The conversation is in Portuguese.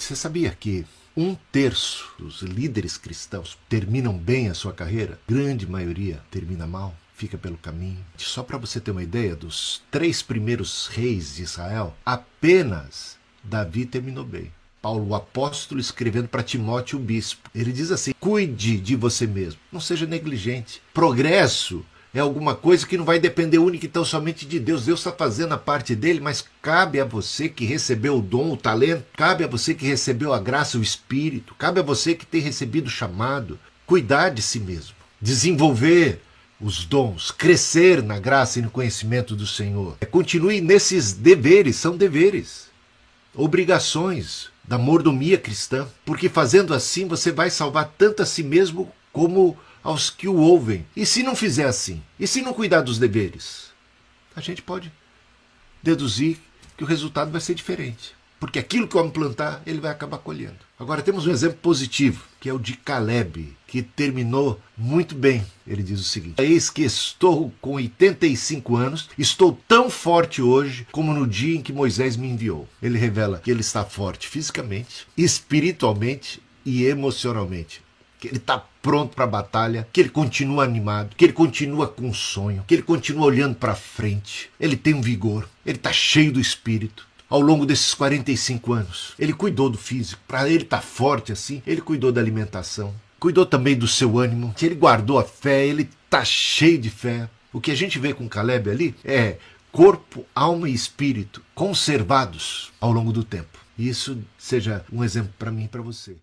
Você sabia que um terço dos líderes cristãos terminam bem a sua carreira? Grande maioria termina mal, fica pelo caminho. Só para você ter uma ideia, dos três primeiros reis de Israel, apenas Davi terminou bem. Paulo, o apóstolo, escrevendo para Timóteo, o bispo. Ele diz assim: cuide de você mesmo, não seja negligente. Progresso é alguma coisa que não vai depender única e tão somente de Deus. Deus está fazendo a parte dele, mas cabe a você que recebeu o dom, o talento, cabe a você que recebeu a graça, o espírito, cabe a você que tem recebido o chamado, cuidar de si mesmo, desenvolver os dons, crescer na graça e no conhecimento do Senhor. Continue nesses deveres, são deveres, obrigações da mordomia cristã, porque fazendo assim você vai salvar tanto a si mesmo como aos que o ouvem. E se não fizer assim? E se não cuidar dos deveres? A gente pode deduzir que o resultado vai ser diferente. Porque aquilo que o homem plantar, ele vai acabar colhendo. Agora temos um exemplo positivo, que é o de Caleb, que terminou muito bem. Ele diz o seguinte: Eis que estou com 85 anos, estou tão forte hoje como no dia em que Moisés me enviou. Ele revela que ele está forte fisicamente, espiritualmente e emocionalmente que ele está pronto para a batalha, que ele continua animado, que ele continua com um sonho, que ele continua olhando para frente. Ele tem um vigor, ele está cheio do espírito. Ao longo desses 45 anos, ele cuidou do físico. Para ele estar tá forte assim, ele cuidou da alimentação, cuidou também do seu ânimo, que ele guardou a fé, ele está cheio de fé. O que a gente vê com Caleb ali é corpo, alma e espírito conservados ao longo do tempo. E isso seja um exemplo para mim e para você.